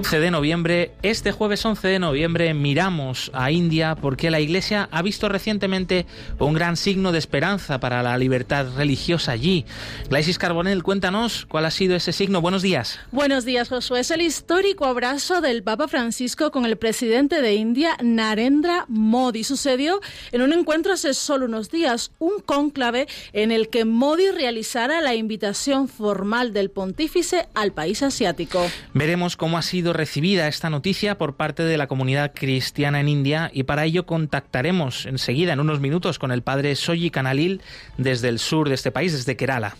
11 de noviembre, este jueves 11 de noviembre miramos a India porque la Iglesia ha visto recientemente un gran signo de esperanza para la libertad religiosa allí. Glaisis Carbonell, cuéntanos cuál ha sido ese signo. Buenos días. Buenos días, Josué. Es el histórico abrazo del Papa Francisco con el presidente de India, Narendra Modi. Sucedió en un encuentro hace solo unos días, un cónclave en el que Modi realizara la invitación formal del pontífice al país asiático. Veremos cómo ha sido recibida esta noticia por parte de la comunidad cristiana en India y para ello contactaremos enseguida, en unos minutos, con el padre Soji Kanalil desde el sur de este país, desde Kerala.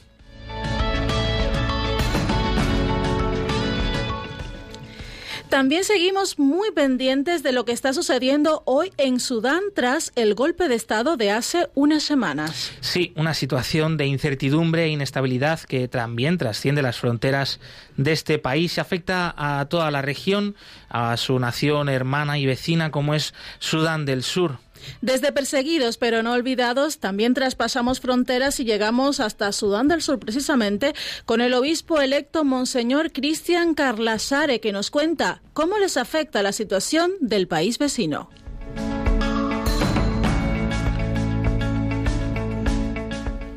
También seguimos muy pendientes de lo que está sucediendo hoy en Sudán tras el golpe de Estado de hace unas semanas. Sí, una situación de incertidumbre e inestabilidad que también trasciende las fronteras de este país y afecta a toda la región, a su nación hermana y vecina como es Sudán del Sur. Desde perseguidos pero no olvidados, también traspasamos fronteras y llegamos hasta Sudán del Sur precisamente con el obispo electo Monseñor Cristian Carlasare que nos cuenta cómo les afecta la situación del país vecino.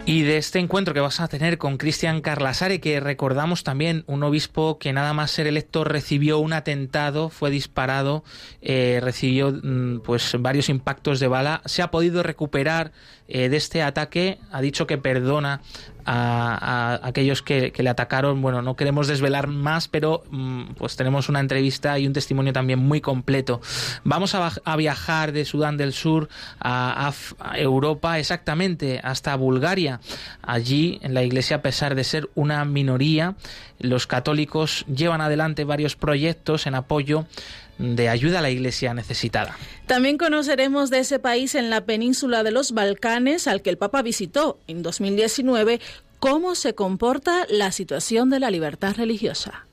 Y de este encuentro que vas a tener con Cristian Carlasare, que recordamos también un obispo que nada más ser electo recibió un atentado, fue disparado, eh, recibió mm, pues varios impactos de bala, se ha podido recuperar eh, de este ataque, ha dicho que perdona a, aquellos que, le atacaron. Bueno, no queremos desvelar más, pero mm, pues tenemos una entrevista y un testimonio también muy completo. Vamos a, a viajar de Sudán del Sur a, Europa, exactamente hasta Bulgaria. Allí, en la iglesia, a pesar de ser una minoría, los católicos llevan adelante varios proyectos en apoyo de ayuda a la iglesia necesitada. También conoceremos de ese país en la península de los Balcanes al que el Papa visitó en 2019 cómo se comporta la situación de la libertad religiosa.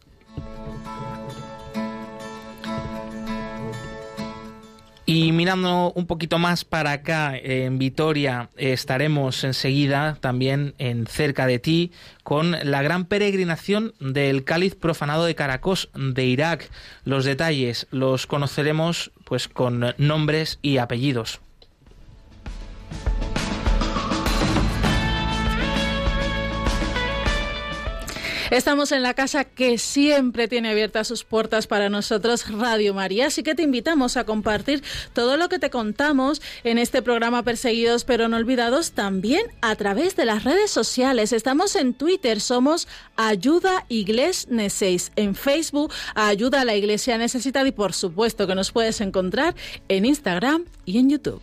Y mirando un poquito más para acá, en Vitoria, estaremos enseguida también en cerca de ti con la gran peregrinación del cáliz profanado de Caracos de Irak. Los detalles los conoceremos pues con nombres y apellidos. Estamos en la casa que siempre tiene abiertas sus puertas para nosotros, Radio María, así que te invitamos a compartir todo lo que te contamos en este programa Perseguidos pero no olvidados también a través de las redes sociales. Estamos en Twitter, somos Ayuda Igles Neseis, en Facebook Ayuda a la Iglesia Necesitada y por supuesto que nos puedes encontrar en Instagram y en YouTube.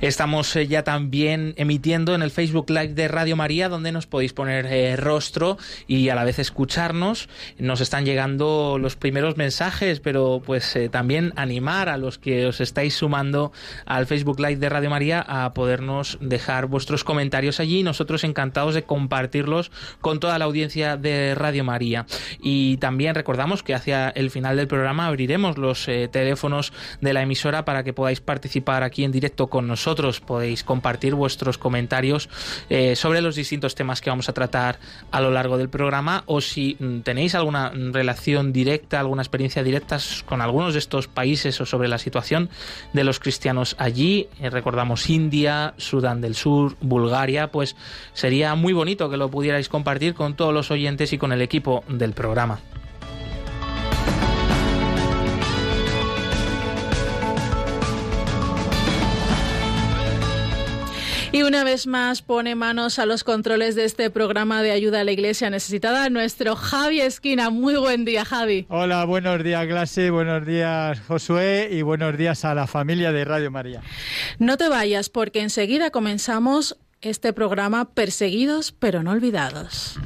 Estamos eh, ya también emitiendo en el Facebook Live de Radio María, donde nos podéis poner eh, rostro y a la vez escucharnos. Nos están llegando los primeros mensajes, pero pues eh, también animar a los que os estáis sumando al Facebook Live de Radio María a podernos dejar vuestros comentarios allí. Nosotros encantados de compartirlos con toda la audiencia de Radio María. Y también recordamos que hacia el final del programa abriremos los teléfonos de la emisora para que podáis participar aquí en directo con nosotros. Podéis compartir vuestros comentarios eh, sobre los distintos temas que vamos a tratar a lo largo del programa o si mm, tenéis alguna relación directa, alguna experiencia directa con algunos de estos países o sobre la situación de los cristianos allí. Eh, recordamos India, Sudán del Sur, Bulgaria, pues sería muy bonito que lo pudierais compartir con todos los oyentes y con el equipo del programa. Y una vez más pone manos a los controles de este programa de ayuda a la iglesia necesitada nuestro Javi Esquina. Muy buen día, Javi. Hola, buenos días, clase, buenos días, Josué, y buenos días a la familia de Radio María. No te vayas porque enseguida comenzamos este programa Perseguidos pero no olvidados.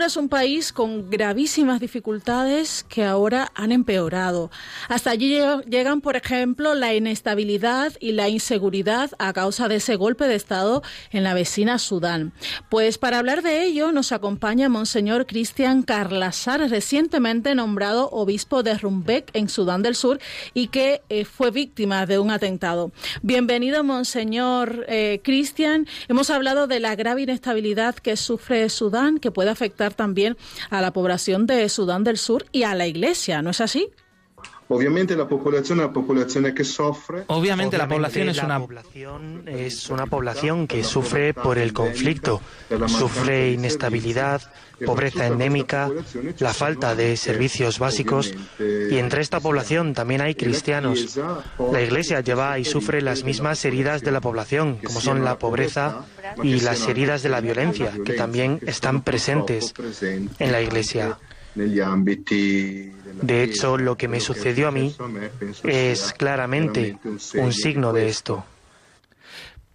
Sur es un país con gravísimas dificultades que ahora han empeorado. Hasta allí llegan, por ejemplo, la inestabilidad y la inseguridad a causa de ese golpe de Estado en la vecina Sudán. Pues para hablar de ello nos acompaña Monseñor Cristian Carlasar, recientemente nombrado obispo de Rumbek en Sudán del Sur y que eh, fue víctima de un atentado. Bienvenido, Monseñor eh, Cristian. Hemos hablado de la grave inestabilidad que sufre Sudán, que puede afectar también a la población de Sudán del Sur y a la Iglesia, ¿no es así? Obviamente la población es una población que sufre. Obviamente la población es una población es una población que sufre por el conflicto, sufre inestabilidad, pobreza endémica, la falta de servicios básicos y entre esta población también hay cristianos. La Iglesia lleva y sufre las mismas heridas de la población, como son la pobreza y las heridas de la violencia, que también están presentes en la Iglesia. De hecho, lo que me sucedió a mí es claramente un signo de esto.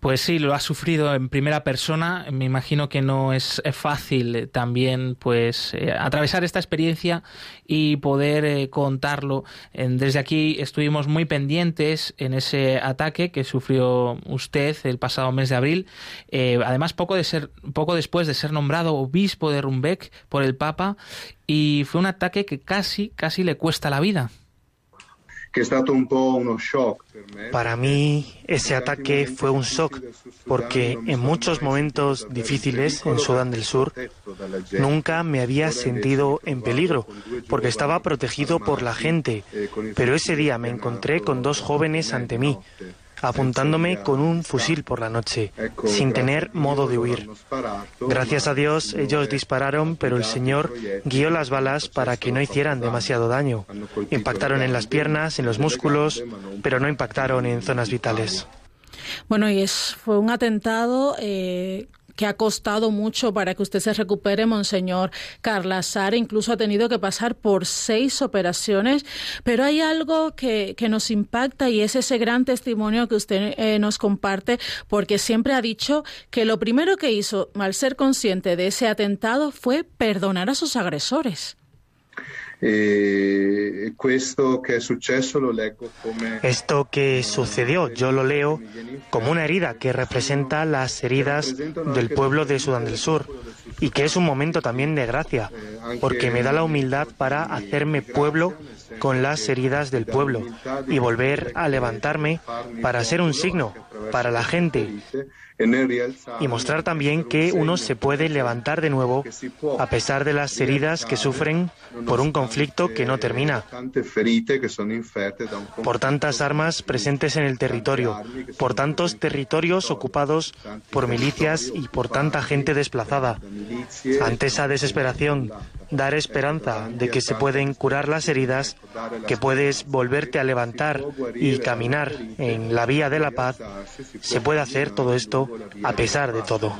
Pues sí, lo ha sufrido en primera persona. Me imagino que no es fácil también, pues, eh, atravesar esta experiencia y poder eh, contarlo. desde aquí estuvimos muy pendientes en ese ataque que sufrió usted el pasado mes de abril. Eh, además, poco de ser, poco después de ser nombrado obispo de Rumbeck por el Papa, y fue un ataque que casi, casi le cuesta la vida. Para mí ese ataque fue un shock porque en muchos momentos difíciles en Sudán del Sur nunca me había sentido en peligro porque estaba protegido por la gente, pero ese día me encontré con dos jóvenes ante mí apuntándome con un fusil por la noche, sin tener modo de huir. Gracias a Dios ellos dispararon, pero el Señor guió las balas para que no hicieran demasiado daño. Impactaron en las piernas, en los músculos, pero no impactaron en zonas vitales. Bueno, y es, fue un atentado eh, que ha costado mucho para que usted se recupere, Monseñor Carla Sara. Incluso ha tenido que pasar por seis operaciones. Pero hay algo que, nos impacta y es ese gran testimonio que usted eh, nos comparte, porque siempre ha dicho que lo primero que hizo al ser consciente de ese atentado fue perdonar a sus agresores. Eh, esto que Esto que sucedió, yo lo leo como una herida que representa las heridas del pueblo de Sudán del Sur y que es un momento también de gracia, porque me da la humildad para hacerme pueblo con las heridas del pueblo y volver a levantarme para ser un signo para la gente y mostrar también que uno se puede levantar de nuevo a pesar de las heridas que sufren por un conflicto que no termina, por tantas armas presentes en el territorio, por tantos territorios ocupados por milicias y por tanta gente desplazada. Ante esa desesperación, dar esperanza de que se pueden curar las heridas, que puedes volverte a levantar y caminar en la vía de la paz, se puede hacer todo esto a pesar de todo.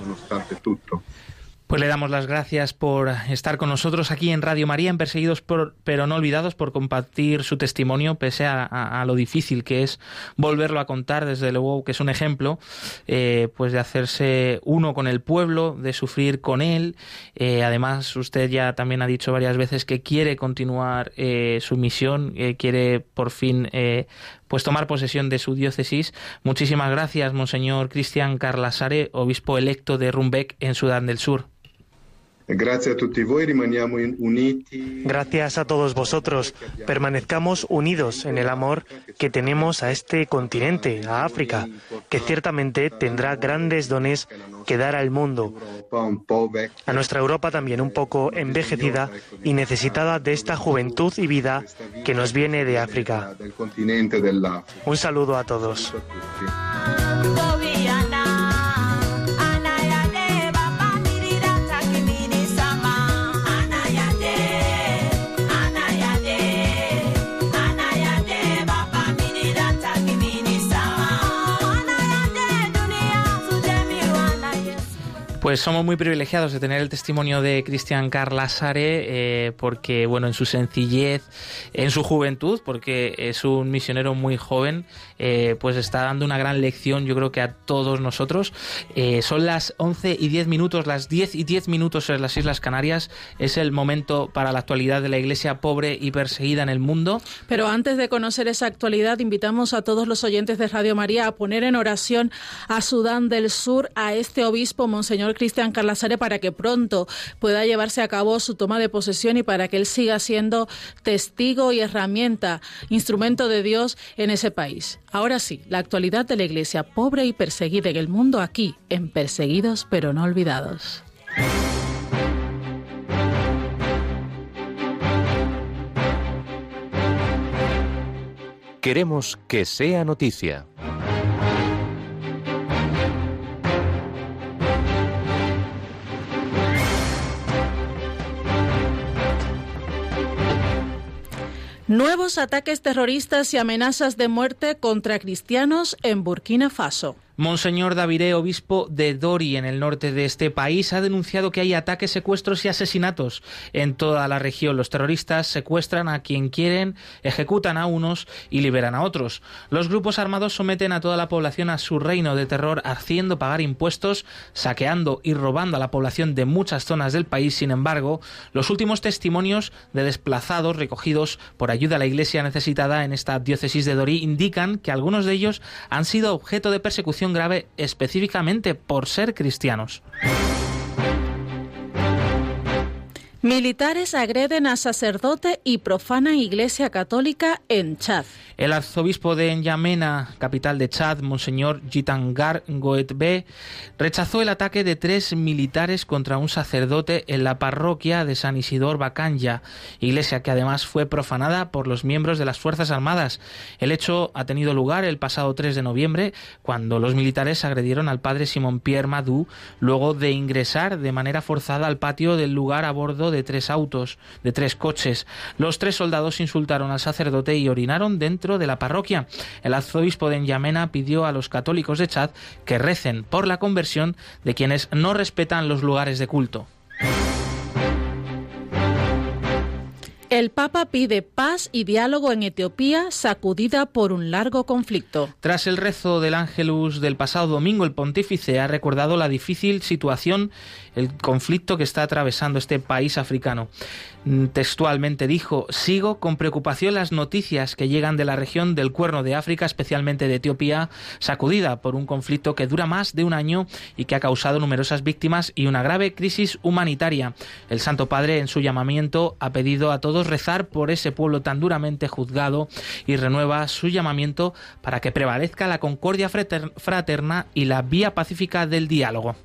Pues le damos las gracias por estar con nosotros aquí en Radio María, en Perseguidos pero no olvidados, por compartir su testimonio, pese a, lo difícil que es volverlo a contar, desde luego que es un ejemplo, eh, pues de hacerse uno con el pueblo, de sufrir con él. Eh, además, usted ya también ha dicho varias veces que quiere continuar eh, su misión, quiere por fin pues tomar posesión de su diócesis. Muchísimas gracias, Monseñor Cristian Carlasare, obispo electo de Rumbeck en Sudán del Sur. Gracias a todos vosotros. Permanezcamos unidos en el amor que tenemos a este continente, a África, que ciertamente tendrá grandes dones que dar al mundo. A nuestra Europa también un poco envejecida y necesitada de esta juventud y vida que nos viene de África. Un saludo a todos. Pues somos muy privilegiados de tener el testimonio de Cristian Carlasare, eh, porque, bueno, en su sencillez, en su juventud, porque es un misionero muy joven, eh, pues está dando una gran lección, yo creo que a todos nosotros. Eh, son las 11 y 10 minutos, las 10 y 10 minutos en las Islas Canarias. Es el momento para la actualidad de la iglesia pobre y perseguida en el mundo. Pero antes de conocer esa actualidad, invitamos a todos los oyentes de Radio María a poner en oración a Sudán del Sur, a este obispo, Monseñor Cristian Carlasare para que pronto pueda llevarse a cabo su toma de posesión y para que él siga siendo testigo y herramienta, instrumento de Dios en ese país. Ahora sí, la actualidad de la Iglesia pobre y perseguida en el mundo aquí, en Perseguidos pero no olvidados. Queremos que sea noticia. Nuevos ataques terroristas y amenazas de muerte contra cristianos en Burkina Faso. Monseñor Daviré, obispo de Dori, en el norte de este país, ha denunciado que hay ataques, secuestros y asesinatos en toda la región. Los terroristas secuestran a quien quieren, ejecutan a unos y liberan a otros. Los grupos armados someten a toda la población a su reino de terror, haciendo pagar impuestos, saqueando y robando a la población de muchas zonas del país. Sin embargo, los últimos testimonios de desplazados recogidos por ayuda a la iglesia necesitada en esta diócesis de Dori indican que algunos de ellos han sido objeto de persecución grave específicamente por ser cristianos. Militares agreden a sacerdote y profanan iglesia católica en Chad. El arzobispo de N'Djamena, capital de Chad, Monseñor Jitangar Goetbe, rechazó el ataque de tres militares contra un sacerdote en la parroquia de San Isidor Bacanya, iglesia que además fue profanada por los miembros de las Fuerzas Armadas. El hecho ha tenido lugar el pasado 3 de noviembre, cuando los militares agredieron al padre Simón Pierre Madou, luego de ingresar de manera forzada al patio del lugar a bordo de tres autos, de tres coches. Los tres soldados insultaron al sacerdote y orinaron dentro de la parroquia. El arzobispo de N'Djamena pidió a los católicos de Chad que recen por la conversión de quienes no respetan los lugares de culto. El Papa pide paz y diálogo en Etiopía, sacudida por un largo conflicto. Tras el rezo del Ángelus del pasado domingo, el pontífice ha recordado la difícil situación, el conflicto que está atravesando este país africano. Mm, textualmente dijo, sigo con preocupación las noticias que llegan de la región del Cuerno de África, especialmente de Etiopía, sacudida por un conflicto que dura más de un año y que ha causado numerosas víctimas y una grave crisis humanitaria. El Santo Padre, en su llamamiento, ha pedido a todos rezar por ese pueblo tan duramente juzgado y renueva su llamamiento para que prevalezca la concordia fraterna y la vía pacífica del diálogo.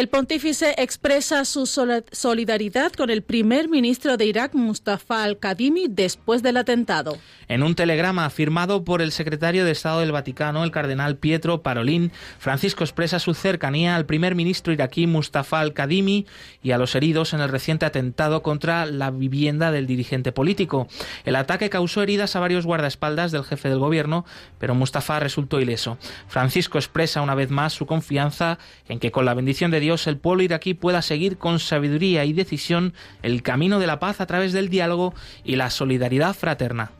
El pontífice expresa su solidaridad con el primer ministro de Irak, Mustafa al-Kadhimi, después del atentado. En un telegrama firmado por el secretario de Estado del Vaticano, el cardenal Pietro Parolin, Francisco expresa su cercanía al primer ministro iraquí Mustafa al-Kadhimi y a los heridos en el reciente atentado contra la vivienda del dirigente político. El ataque causó heridas a varios guardaespaldas del jefe del gobierno, pero Mustafa resultó ileso. Francisco expresa una vez más su confianza en que con la bendición de Dios el pueblo iraquí pueda seguir con sabiduría y decisión el camino de la paz a través del diálogo y la solidaridad fraterna.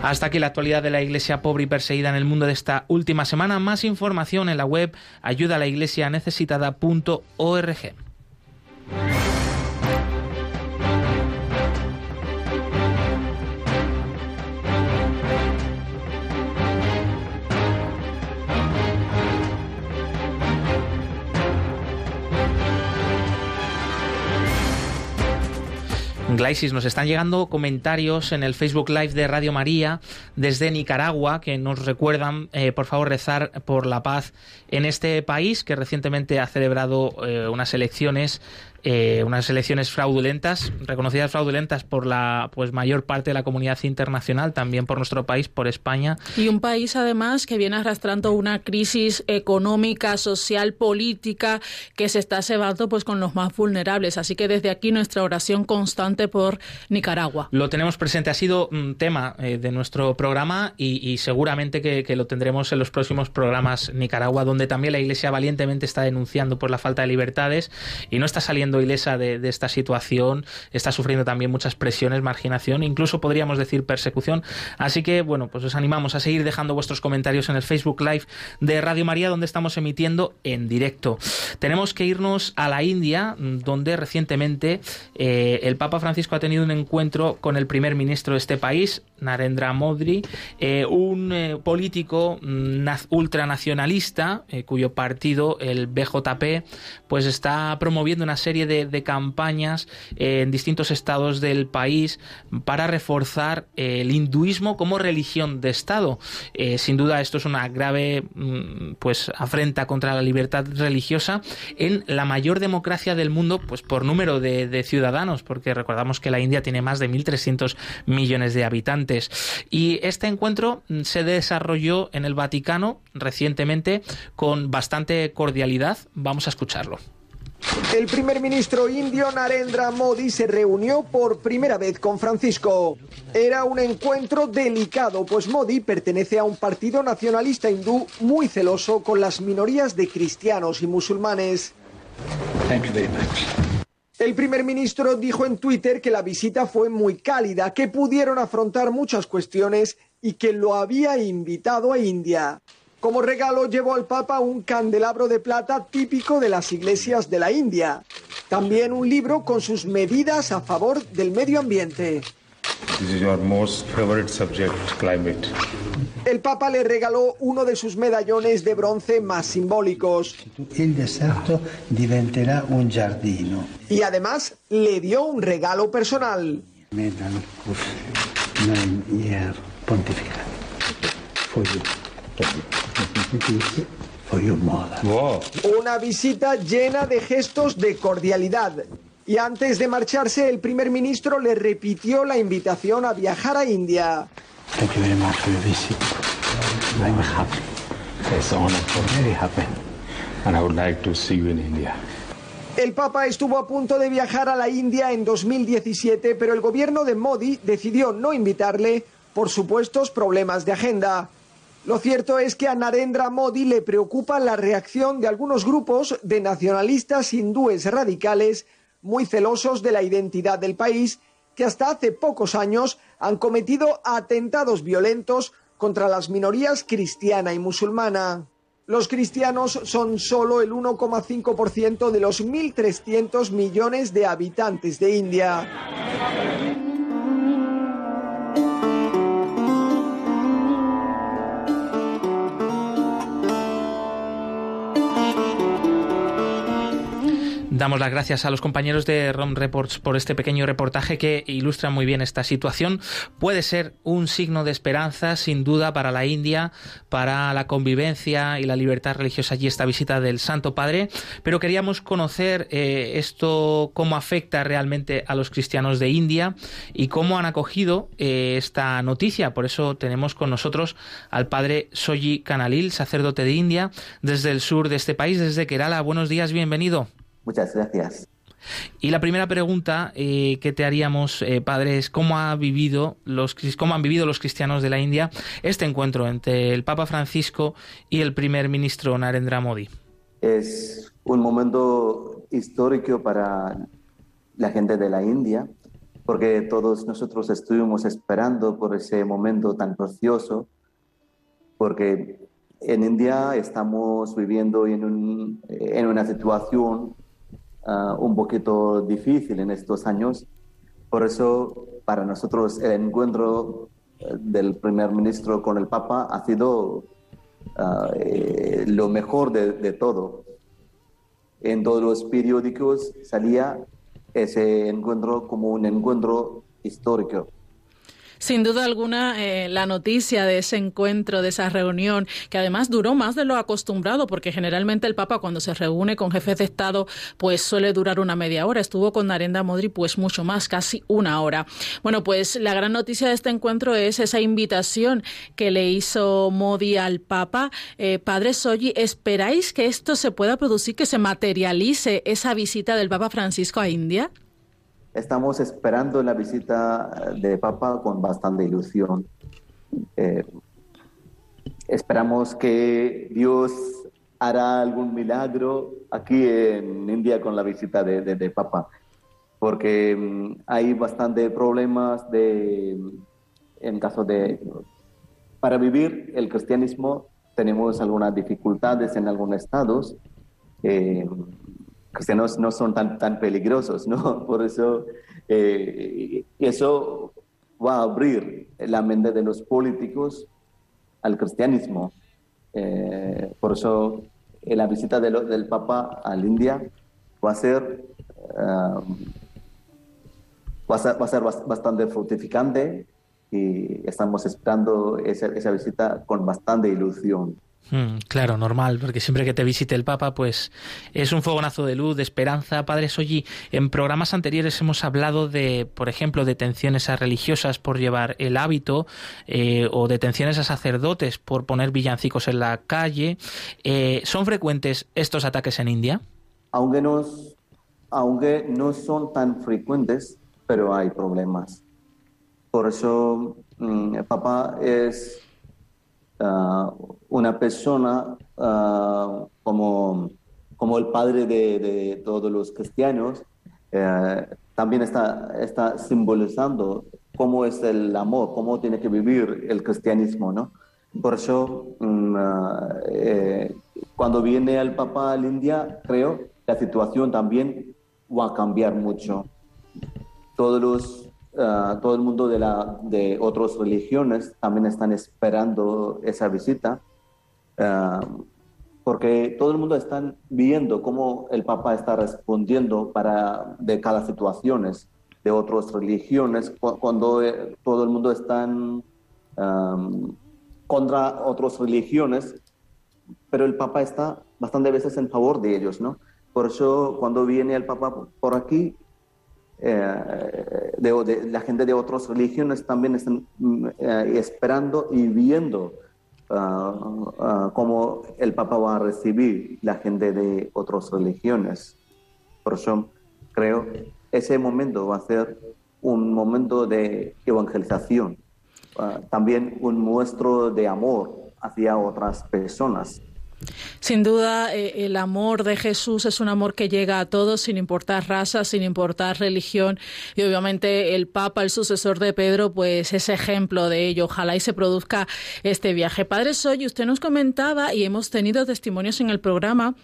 Hasta aquí la actualidad de la iglesia pobre y perseguida en el mundo de esta última semana. Más información en la web ayudalaiglesianecesitada.org. Glaisis, nos están llegando comentarios en el Facebook Live de Radio María desde Nicaragua que nos recuerdan, eh, por favor, rezar por la paz en este país que recientemente ha celebrado eh, unas elecciones eh, unas elecciones fraudulentas, reconocidas fraudulentas por la pues mayor parte de la comunidad internacional, también por nuestro país, por España. Y un país además que viene arrastrando una crisis económica, social, política que se está cebando pues con los más vulnerables. Así que desde aquí nuestra oración constante por Nicaragua. Lo tenemos presente, ha sido un tema eh, de nuestro programa y, seguramente que, que, lo tendremos en los próximos programas Nicaragua, donde también la Iglesia valientemente está denunciando por la falta de libertades y no está saliendo ilesa de, esta situación, está sufriendo también muchas presiones, marginación, incluso podríamos decir persecución. Así que, bueno, pues os animamos a seguir dejando vuestros comentarios en el Facebook Live de Radio María, donde estamos emitiendo en directo. Tenemos que irnos a la India, donde recientemente eh, el Papa Francisco ha tenido un encuentro con el primer ministro de este país, Narendra Modi, eh, un eh, político mm, ultranacionalista cuyo partido, el BJP, pues está promoviendo una serie de, campañas en distintos estados del país para reforzar el hinduismo como religión de Estado. Eh, sin duda esto es una grave mm, pues afrenta contra la libertad religiosa en la mayor democracia del mundo pues por número de, de ciudadanos porque recordamos que la India tiene más de 1.300 millones de habitantes y este encuentro mm, se desarrolló en el Vaticano recientemente con bastante cordialidad. Vamos a escucharlo. El primer ministro indio Narendra Modi se reunió por primera vez con Francisco. Era un encuentro delicado, pues Modi pertenece a un partido nacionalista hindú muy celoso con las minorías de cristianos y musulmanes. El primer ministro dijo en Twitter que la visita fue muy cálida, que pudieron afrontar muchas cuestiones y que lo había invitado a India. Como regalo llevó al Papa un candelabro de plata típico de las iglesias de la India. También un libro con sus medidas a favor del medio ambiente. El Papa le regaló uno de sus medallones de bronce más simbólicos. El desierto diventerá un jardín. Y además le dio un regalo personal. pontifical. Una visita llena de gestos de cordialidad. Y antes de marcharse, el primer ministro le repitió la invitación a viajar a India. El Papa estuvo a punto de viajar a la India en 2017, pero el gobierno de Modi decidió no invitarle por supuestos problemas de agenda. Lo cierto es que a Narendra Modi le preocupa la reacción de algunos grupos de nacionalistas hindúes radicales muy celosos de la identidad del país que hasta hace pocos años han cometido atentados violentos contra las minorías cristiana y musulmana. Los cristianos son solo el 1,5% de los 1.300 millones de habitantes de India. Damos las gracias a los compañeros de ROM Reports por este pequeño reportaje que ilustra muy bien esta situación. Puede ser un signo de esperanza, sin duda, para la India, para la convivencia y la libertad religiosa allí, esta visita del Santo Padre. Pero queríamos conocer eh, esto, cómo afecta realmente a los cristianos de India y cómo han acogido eh, esta noticia. Por eso tenemos con nosotros al padre Soji Kanalil, sacerdote de India, desde el sur de este país, desde Kerala. Buenos días, bienvenido. Muchas gracias. Y la primera pregunta eh, que te haríamos, eh, padre, es cómo ha vivido los cómo han vivido los cristianos de la India este encuentro entre el Papa Francisco y el primer ministro Narendra Modi. Es un momento histórico para la gente de la India, porque todos nosotros estuvimos esperando por ese momento tan precioso, porque en India estamos viviendo en, un, en una situación Un poquito difícil en estos años. Por eso, para nosotros, el encuentro eh, del primer ministro con el Papa ha sido ah, eh, lo mejor de, todo. En todos los periódicos salía ese encuentro como un encuentro histórico. Sin duda alguna, eh, la noticia de ese encuentro, de esa reunión, que además duró más de lo acostumbrado, porque generalmente el Papa cuando se reúne con jefes de Estado, pues suele durar una media hora. Estuvo con Narendra Modri, pues mucho más, casi una hora. Bueno, pues la gran noticia de este encuentro es esa invitación que le hizo Modi al Papa. Eh, padre Soyi, ¿esperáis que esto se pueda producir, que se materialice esa visita del Papa Francisco a India? Estamos esperando la visita de Papa con bastante ilusión. Eh, esperamos que Dios hará algún milagro aquí en India con la visita de, Papa, porque mm, hay bastante problemas de, en caso de, para vivir el cristianismo tenemos algunas dificultades en algunos estados. Eh, cristianos no son tan, tan peligrosos, ¿no? Por eso eh, eso va a abrir la mente de los políticos al cristianismo. Eh, por eso eh, la visita del Papa a la India va a ser, um, va a ser, bastante fructificante y estamos esperando esa, esa visita con bastante ilusión. Mm, claro, normal, porque siempre que te visite el Papa, pues es un fogonazo de luz, de esperanza. Padre Soyi, en programas anteriores hemos hablado de, por ejemplo, detenciones a religiosas por llevar el hábito eh, o detenciones a sacerdotes por poner villancicos en la calle. Eh, ¿Son frecuentes estos ataques en India? Aunque no, aunque no son tan frecuentes, pero hay problemas. Por eso mm, el Papa es Ah, una persona ah, como, como el padre de, todos los cristianos, eh, también está, está simbolizando cómo es el amor, cómo tiene que vivir el cristianismo, ¿no? Por eso, mm, ah, eh, cuando viene el Papa a la India, creo, la situación también va a cambiar mucho. Todos los Ah, todo el mundo de, la, de otras religiones también están esperando esa visita, ah, porque todo el mundo está viendo cómo el Papa está respondiendo para, de cada situación de otras religiones, cuando eh, todo el mundo está contra otras religiones, pero el Papa está bastante veces en favor de ellos, ¿no? Por eso cuando viene el Papa por aquí, eh, de, la gente de otras religiones también están mm, eh, esperando y viendo ah, ah, cómo el Papa va a recibir la gente de otras religiones. Por eso creo ese momento va a ser un momento de evangelización, ah, también un muestro de amor hacia otras personas. Sin duda, eh, el amor de Jesús es un amor que llega a todos, sin importar raza, sin importar religión. Y obviamente el Papa, el sucesor de Pedro, pues es ejemplo de ello. Ojalá y se produzca este viaje. Padre Soy, usted nos comentaba y hemos tenido testimonios en el programa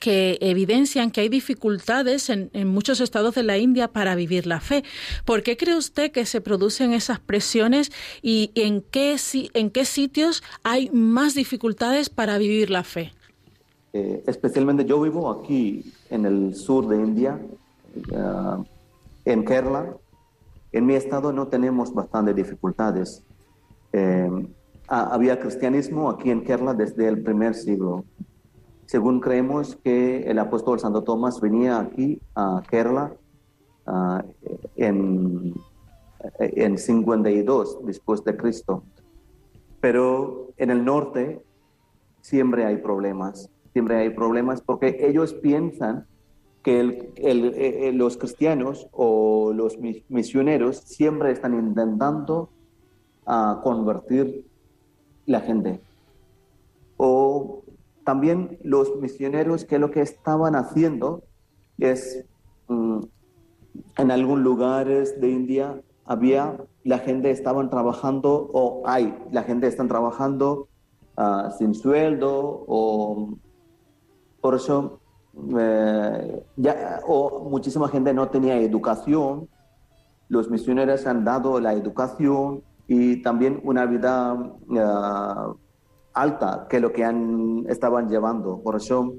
que evidencian que hay dificultades en, muchos estados de la India para vivir la fe. ¿Por qué cree usted que se producen esas presiones y en qué, en qué sitios hay más dificultades para vivir la fe? Eh, especialmente yo vivo aquí en el sur de India, eh, en Kerala. En mi estado no tenemos bastantes dificultades. Eh, había cristianismo aquí en Kerala desde el primer siglo según creemos que el apóstol Santo Tomás venía aquí a Kerala uh, en, en 52 después de Cristo. Pero en el norte siempre hay problemas, siempre hay problemas porque ellos piensan que eh, eh, los cristianos o los misioneros siempre están intentando uh, convertir la gente. O también los misioneros que lo que estaban haciendo es, mm, en algunos lugares de India había, la gente estaban trabajando, o hay, la gente están trabajando ah, sin sueldo, o por eso, eh, ya, o muchísima gente no tenía educación, los misioneros han dado la educación y también una vida uh, alta que lo que han, estaban llevando. Por eso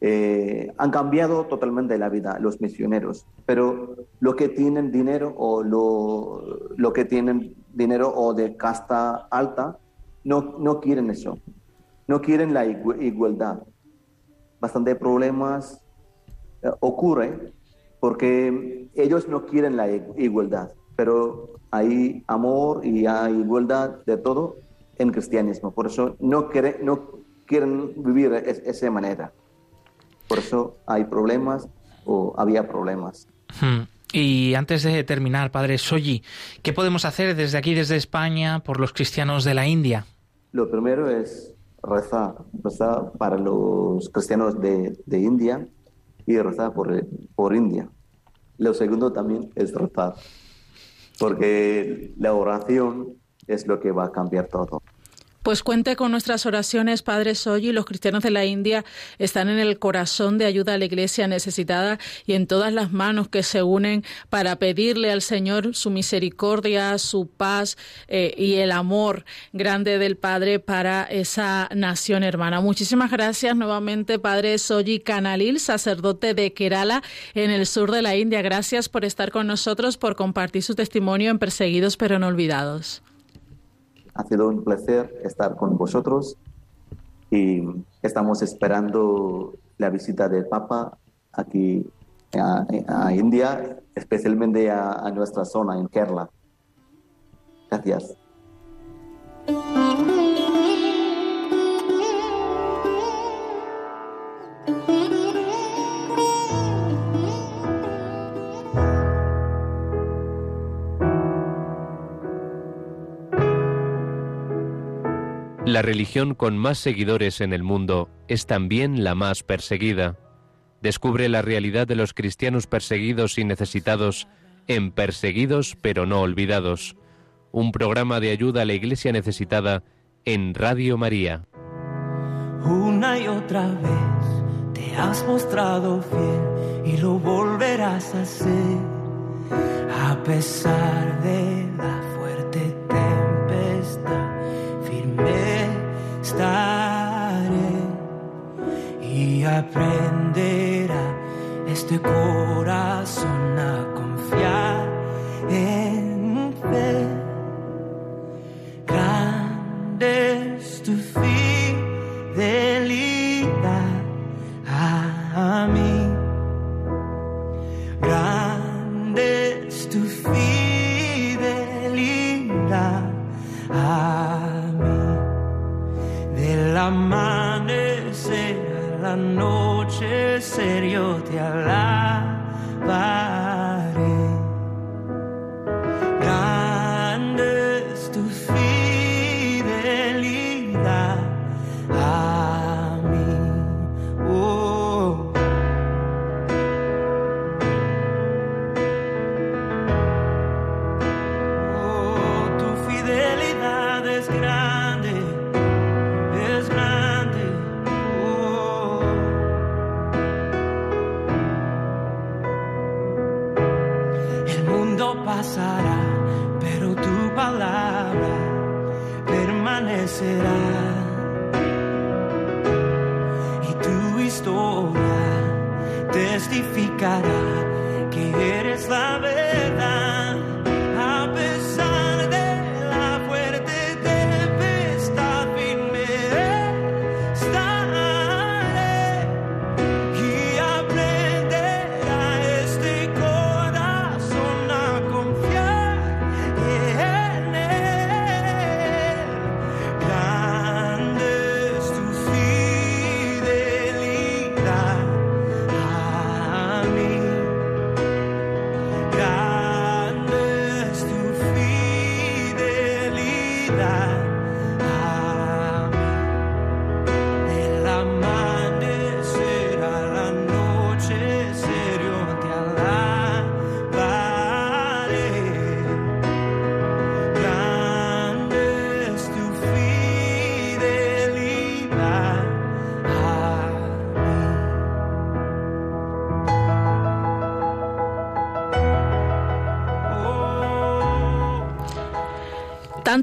eh, han cambiado totalmente la vida los misioneros, pero lo que tienen dinero o lo, lo que tienen dinero o de casta alta no, no quieren eso, no quieren la igualdad. Bastante problemas eh, ocurren porque ellos no quieren la igualdad, pero hay amor y hay igualdad de todo en cristianismo. Por eso no, quieren, no quieren vivir de esa manera. Por eso hay problemas o había problemas. Hmm. Y antes de terminar, Padre Soyi, ¿qué podemos hacer desde aquí, desde España, por los cristianos de la India? Lo primero es rezar, rezar para los cristianos de, de India y rezar por, por India. Lo segundo también es rezar, porque la oración es lo que va a cambiar todo. Pues cuente con nuestras oraciones, Padre Soy, los cristianos de la India están en el corazón de ayuda a la Iglesia necesitada y en todas las manos que se unen para pedirle al Señor su misericordia, su paz eh, y el amor grande del Padre para esa nación hermana. Muchísimas gracias nuevamente, Padre Soyi Canalil, sacerdote de Kerala en el sur de la India. Gracias por estar con nosotros, por compartir su testimonio en Perseguidos pero no olvidados. Ha sido un placer estar con vosotros y estamos esperando la visita del Papa aquí a, India, especialmente a, a nuestra zona en Kerala. Gracias. La religión con más seguidores en el mundo es también la más perseguida. Descubre la realidad de los cristianos perseguidos y necesitados en Perseguidos pero no olvidados, un programa de ayuda a la iglesia necesitada en Radio María. Una y otra vez te has mostrado fiel y lo volverás a hacer a pesar de la y aprenderá este corazón a confiar en fe. Grande testificará que eres la verdad.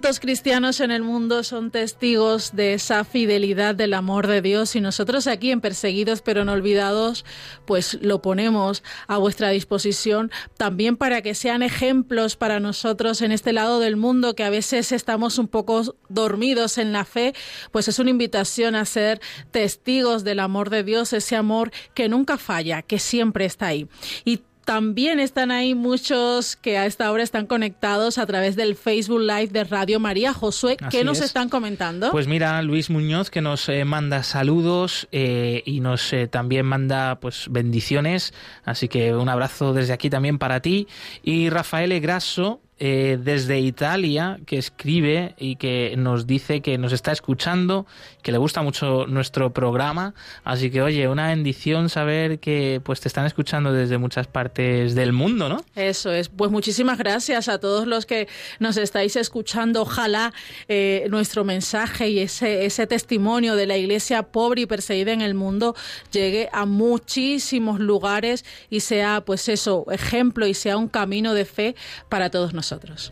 Tantos cristianos en el mundo son testigos de esa fidelidad del amor de Dios y nosotros aquí en Perseguidos pero no olvidados, pues lo ponemos a vuestra disposición también para que sean ejemplos para nosotros en este lado del mundo que a veces estamos un poco dormidos en la fe, pues es una invitación a ser testigos del amor de Dios, ese amor que nunca falla, que siempre está ahí. Y también están ahí muchos que a esta hora están conectados a través del Facebook Live de Radio María. Josué, ¿qué Así nos es. están comentando? Pues mira, Luis Muñoz que nos eh, manda saludos eh, y nos eh, también manda pues bendiciones, así que un abrazo desde aquí también para ti. Y Rafael Grasso eh, desde Italia que escribe y que nos dice que nos está escuchando, que le gusta mucho nuestro programa, así que oye, una bendición saber que pues te están escuchando desde muchas partes del mundo, ¿no? Eso es. Pues muchísimas gracias a todos los que nos estáis escuchando. Ojalá eh, nuestro mensaje y ese, ese testimonio de la iglesia pobre y perseguida en el mundo llegue a muchísimos lugares y sea, pues eso, ejemplo y sea un camino de fe para todos nosotros. Esperanza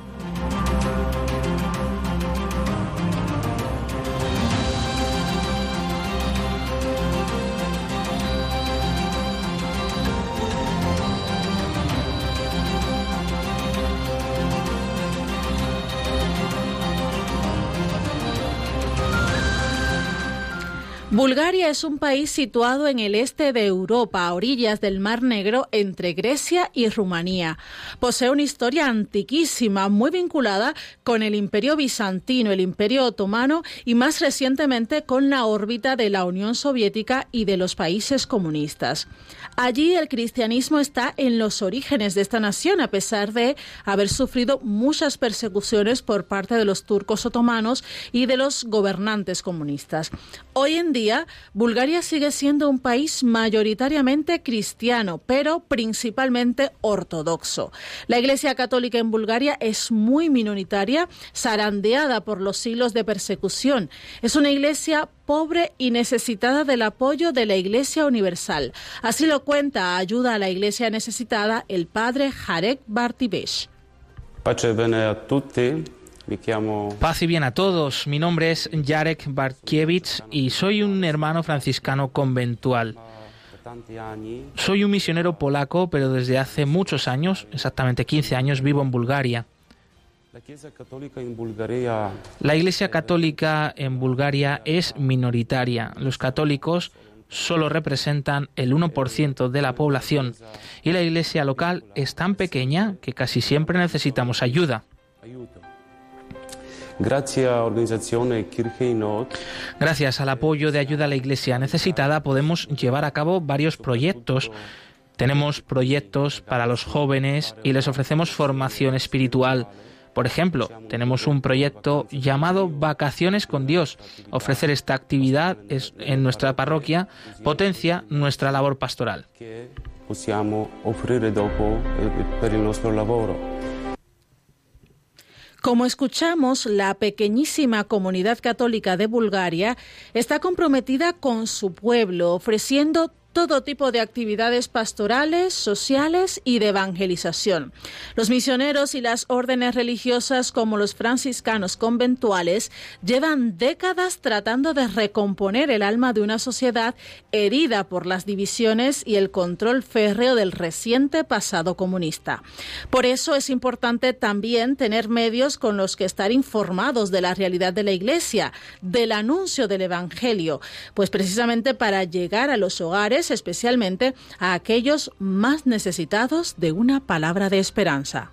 Bulgaria es un país situado en el este de Europa, a orillas del Mar Negro, entre Grecia y Rumanía. Posee una historia antiquísima, muy vinculada con el Imperio Bizantino, el Imperio Otomano y más recientemente con la órbita de la Unión Soviética y de los países comunistas. Allí el cristianismo está en los orígenes de esta nación, a pesar de haber sufrido muchas persecuciones por parte de los turcos otomanos y de los gobernantes comunistas. Hoy en día, Bulgaria sigue siendo un país mayoritariamente cristiano, pero principalmente ortodoxo. La Iglesia Católica en Bulgaria es muy minoritaria, zarandeada por los siglos de persecución. Es una iglesia pobre y necesitada del apoyo de la Iglesia Universal. Así lo cuenta Ayuda a la Iglesia Necesitada el padre Jarek Bartibesh. Pace bene a tutti, Paz y bien a todos. Mi nombre es Jarek Bartkiewicz y soy un hermano franciscano conventual. Soy un misionero polaco, pero desde hace muchos años, exactamente 15 años, vivo en Bulgaria La Iglesia Católica en Bulgaria es minoritaria. Los católicos solo representan el 1% de la población y la iglesia local es tan pequeña que casi siempre necesitamos ayuda. Gracias al apoyo de ayuda a la iglesia necesitada podemos llevar a cabo varios proyectos. Tenemos proyectos para los jóvenes y les ofrecemos formación espiritual. Por ejemplo, tenemos un proyecto llamado Vacaciones con Dios. Ofrecer esta actividad es- en nuestra parroquia potencia nuestra labor pastoral. Como escuchamos, la pequeñísima comunidad católica de Bulgaria está comprometida con su pueblo, ofreciendo todo tipo de actividades pastorales, sociales y de evangelización. Los misioneros y las órdenes religiosas como los franciscanos conventuales llevan décadas tratando de recomponer el alma de una sociedad herida por las divisiones y el control férreo del reciente pasado comunista. Por eso es importante también tener medios con los que estar informados de la realidad de la Iglesia, del anuncio del Evangelio, pues precisamente para llegar a los hogares, especialmente a aquellos más necesitados de una palabra de esperanza.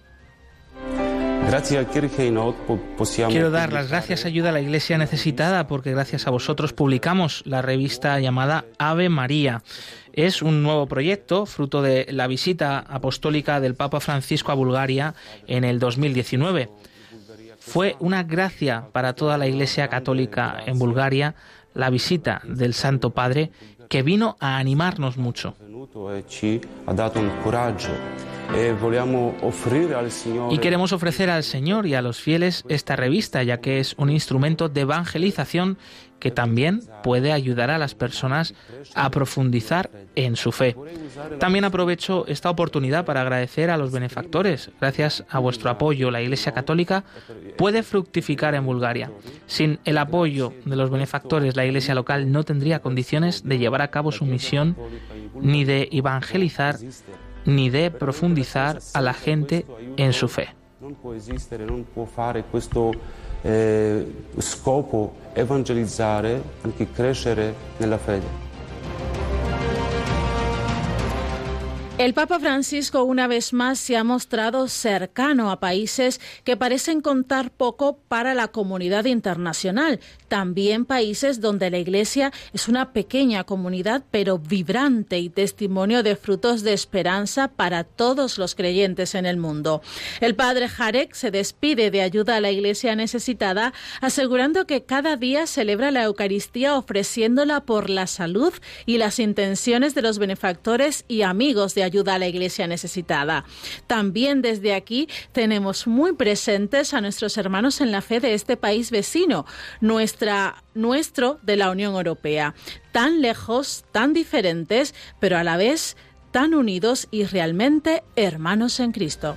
Quiero dar las gracias a Ayuda a la Iglesia Necesitada porque gracias a vosotros publicamos la revista llamada Ave María. Es un nuevo proyecto fruto de la visita apostólica del Papa Francisco a Bulgaria en el 2019. Fue una gracia para toda la Iglesia Católica en Bulgaria la visita del Santo Padre que vino a animarnos mucho. venuto e Y queremos ofrecer al Señor y a los fieles esta revista, ya que es un instrumento de evangelización que también puede ayudar a las personas a profundizar en su fe. También aprovecho esta oportunidad para agradecer a los benefactores. Gracias a vuestro apoyo, la Iglesia Católica puede fructificar en Bulgaria. Sin el apoyo de los benefactores, la Iglesia local no tendría condiciones de llevar a cabo su misión ni de evangelizar ni de profundizar a la gente en su fe. eh, scopo evangelizzare, anche crescere nella fede. El Papa Francisco una vez más se ha mostrado cercano a países que parecen contar poco para la comunidad internacional, también países donde la Iglesia es una pequeña comunidad pero vibrante y testimonio de frutos de esperanza para todos los creyentes en el mundo. El padre Jarek se despide de ayuda a la Iglesia necesitada, asegurando que cada día celebra la Eucaristía ofreciéndola por la salud y las intenciones de los benefactores y amigos de ayuda a la Iglesia necesitada. También desde aquí tenemos muy presentes a nuestros hermanos en la fe de este país vecino, nuestra, nuestro de la Unión Europea, tan lejos, tan diferentes, pero a la vez tan unidos y realmente hermanos en Cristo.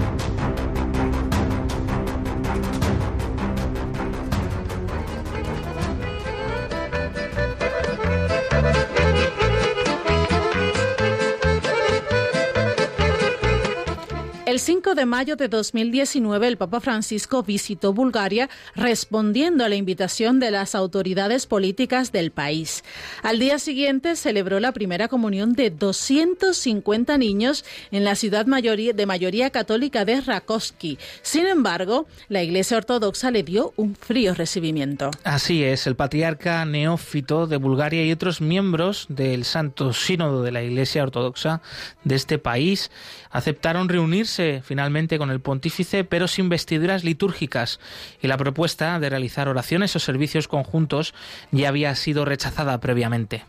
El 5 de mayo de 2019, el Papa Francisco visitó Bulgaria respondiendo a la invitación de las autoridades políticas del país. Al día siguiente celebró la primera comunión de 250 niños en la ciudad mayoría- de mayoría católica de Rakovsky. Sin embargo, la Iglesia Ortodoxa le dio un frío recibimiento. Así es, el patriarca neófito de Bulgaria y otros miembros del Santo Sínodo de la Iglesia Ortodoxa de este país aceptaron reunirse finalmente con el pontífice, pero sin vestiduras litúrgicas, y la propuesta de realizar oraciones o servicios conjuntos ya había sido rechazada previamente.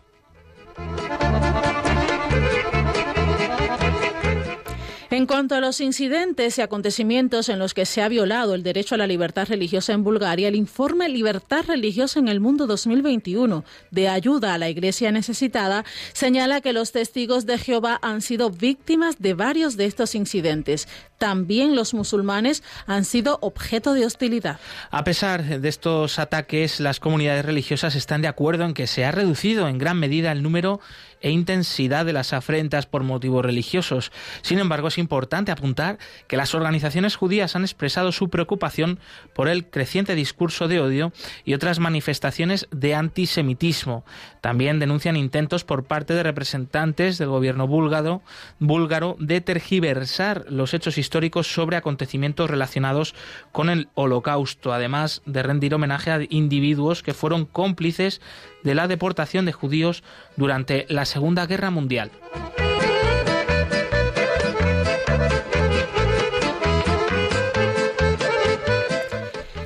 En cuanto a los incidentes y acontecimientos en los que se ha violado el derecho a la libertad religiosa en Bulgaria, el informe Libertad Religiosa en el Mundo 2021 de ayuda a la Iglesia necesitada señala que los testigos de Jehová han sido víctimas de varios de estos incidentes. También los musulmanes han sido objeto de hostilidad. A pesar de estos ataques, las comunidades religiosas están de acuerdo en que se ha reducido en gran medida el número e intensidad de las afrentas por motivos religiosos. Sin embargo, es importante apuntar que las organizaciones judías han expresado su preocupación por el creciente discurso de odio y otras manifestaciones de antisemitismo. También denuncian intentos por parte de representantes del gobierno búlgaro, búlgaro de tergiversar los hechos históricos sobre acontecimientos relacionados con el holocausto, además de rendir homenaje a individuos que fueron cómplices de la deportación de judíos durante la Segunda Guerra Mundial.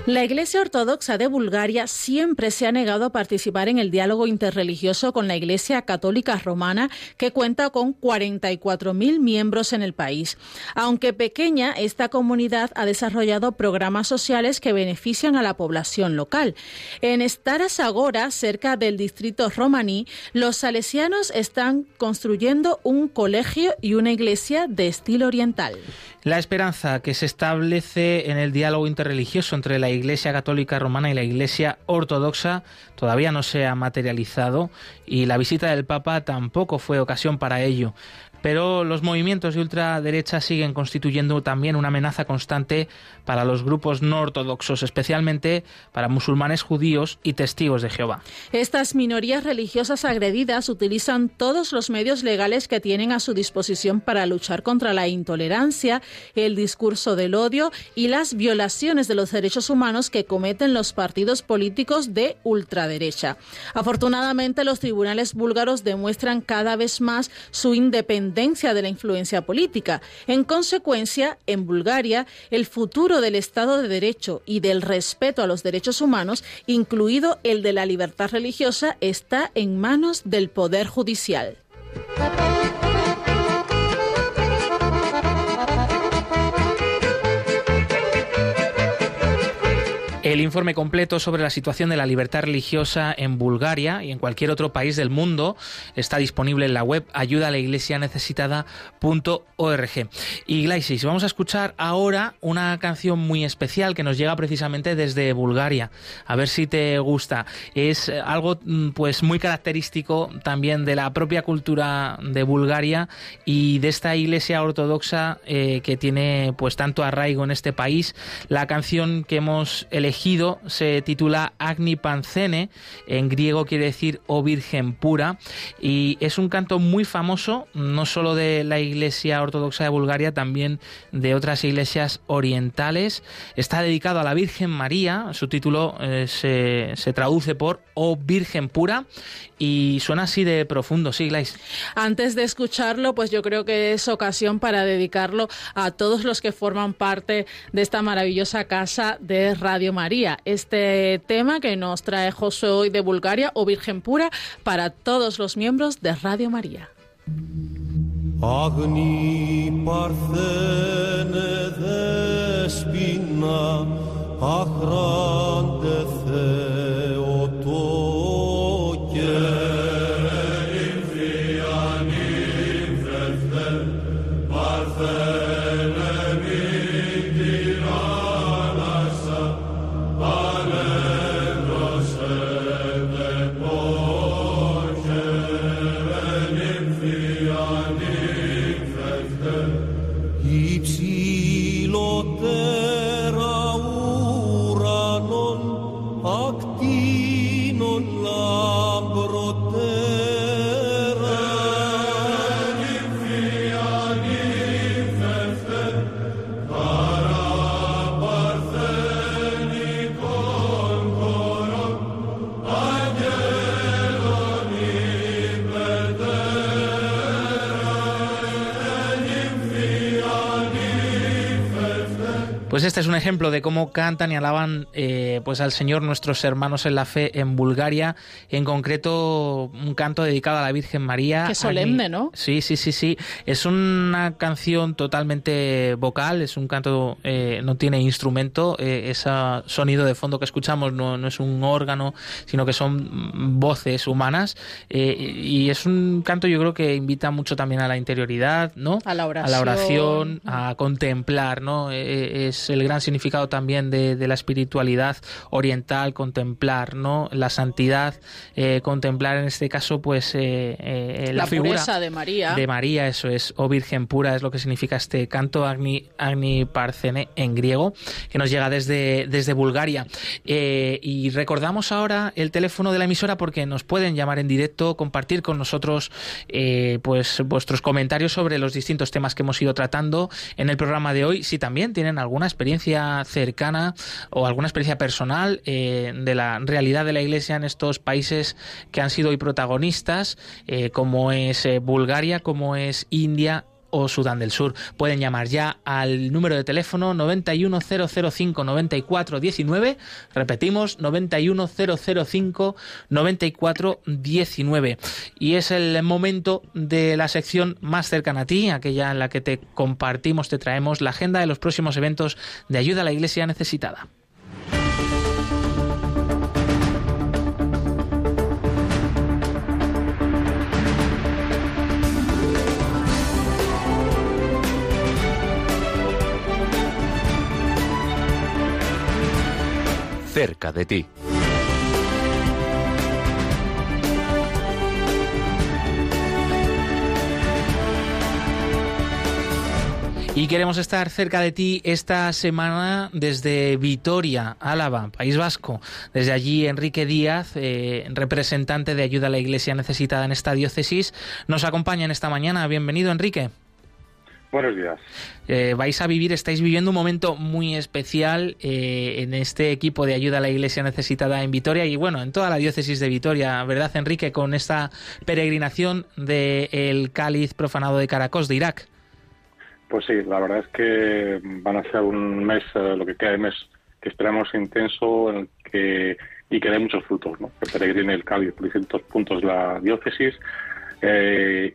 La Iglesia Ortodoxa de Bulgaria siempre se ha negado a participar en el diálogo interreligioso con la Iglesia Católica Romana, que cuenta con 44.000 miembros en el país. Aunque pequeña, esta comunidad ha desarrollado programas sociales que benefician a la población local. En Stara Zagora, cerca del distrito romaní, los salesianos están construyendo un colegio y una iglesia de estilo oriental. La esperanza que se establece en el diálogo interreligioso entre la Iglesia Católica Romana y la Iglesia Ortodoxa todavía no se ha materializado y la visita del Papa tampoco fue ocasión para ello. Pero los movimientos de ultraderecha siguen constituyendo también una amenaza constante para los grupos no ortodoxos, especialmente para musulmanes judíos y testigos de Jehová. Estas minorías religiosas agredidas utilizan todos los medios legales que tienen a su disposición para luchar contra la intolerancia, el discurso del odio y las violaciones de los derechos humanos que cometen los partidos políticos de ultraderecha. Afortunadamente, los tribunales búlgaros demuestran cada vez más su independencia de la influencia política. En consecuencia, en Bulgaria, el futuro del Estado de Derecho y del respeto a los derechos humanos, incluido el de la libertad religiosa, está en manos del Poder Judicial. El informe completo sobre la situación de la libertad religiosa en Bulgaria y en cualquier otro país del mundo está disponible en la web ayudalaiglesianecesitada.org. Y Glaisis, vamos a escuchar ahora una canción muy especial que nos llega precisamente desde Bulgaria. A ver si te gusta. Es algo mm, pues muy característico también de la propia cultura de Bulgaria y de esta iglesia ortodoxa eh, que tiene pues tanto arraigo en este país. La canción que hemos elegido se titula Agni Pancene, en griego quiere decir o Virgen pura, y es un canto muy famoso, no solo de la Iglesia Ortodoxa de Bulgaria, también de otras iglesias orientales. Está dedicado a la Virgen María, su título eh, se, se traduce por o Virgen pura, y suena así de profundo, sí. Antes de escucharlo, pues yo creo que es ocasión para dedicarlo a todos los que forman parte de esta maravillosa casa de Radio María. Este tema que nos trae José hoy de Bulgaria o Virgen Pura para todos los miembros de Radio María. Agni parthene despina, ahrante theotoke. Parthene vino la. Pues este es un ejemplo de cómo cantan y alaban eh, pues al Señor nuestros hermanos en la fe en Bulgaria, en concreto un canto dedicado a la Virgen María. Qué solemne, ¿no? Sí, sí, sí, sí. Es una canción totalmente vocal, es un canto, eh, no tiene instrumento, eh, ese sonido de fondo que escuchamos no, no es un órgano, sino que son voces humanas. eh, y es un canto yo creo que invita mucho también a la interioridad, ¿no? A la A oración. la oración, a contemplar, ¿no? Eh, es el gran significado también de, de la espiritualidad oriental, contemplar, ¿no? La santidad, eh, contemplar en este caso, pues, eh, eh, la, La figura pureza de María. de María, eso es, o Virgen pura, es lo que significa este canto Agni, Agni Parcene en griego, que nos llega desde, desde Bulgaria. Y recordamos ahora el teléfono de la emisora porque nos pueden llamar en directo, compartir con nosotros pues vuestros comentarios sobre los distintos temas que hemos ido tratando en el programa de hoy. Si también tienen alguna experiencia cercana o alguna experiencia personal eh, de la realidad de la Iglesia en estos países que han sido hoy protagonistas, eh, como es eh, Bulgaria, como es India o Sudán del Sur. Pueden llamar ya al número de teléfono 910059419. Repetimos, 910059419. Y es el momento de la sección más cercana a ti, aquella en la que te compartimos, te traemos la agenda de los próximos eventos de ayuda a la Iglesia necesitada. Cerca de ti. Y queremos estar cerca de ti esta semana desde Vitoria, Álava, País Vasco. Desde allí, Enrique Díaz, eh, representante de Ayuda a la Iglesia Necesitada en esta diócesis, nos acompaña en esta mañana. Bienvenido, Enrique. Buenos días. Eh, vais a vivir, estáis viviendo un momento muy especial eh, en este equipo de ayuda a la Iglesia necesitada en Vitoria y bueno, en toda la diócesis de Vitoria, ¿verdad, Enrique? Con esta peregrinación del cáliz profanado de Caracos de Irak. Pues sí, la verdad es que van a ser un mes, eh, lo que queda de mes, que esperamos intenso en el que, y que dé muchos frutos, ¿no? Que peregrine el cáliz por distintos puntos de la diócesis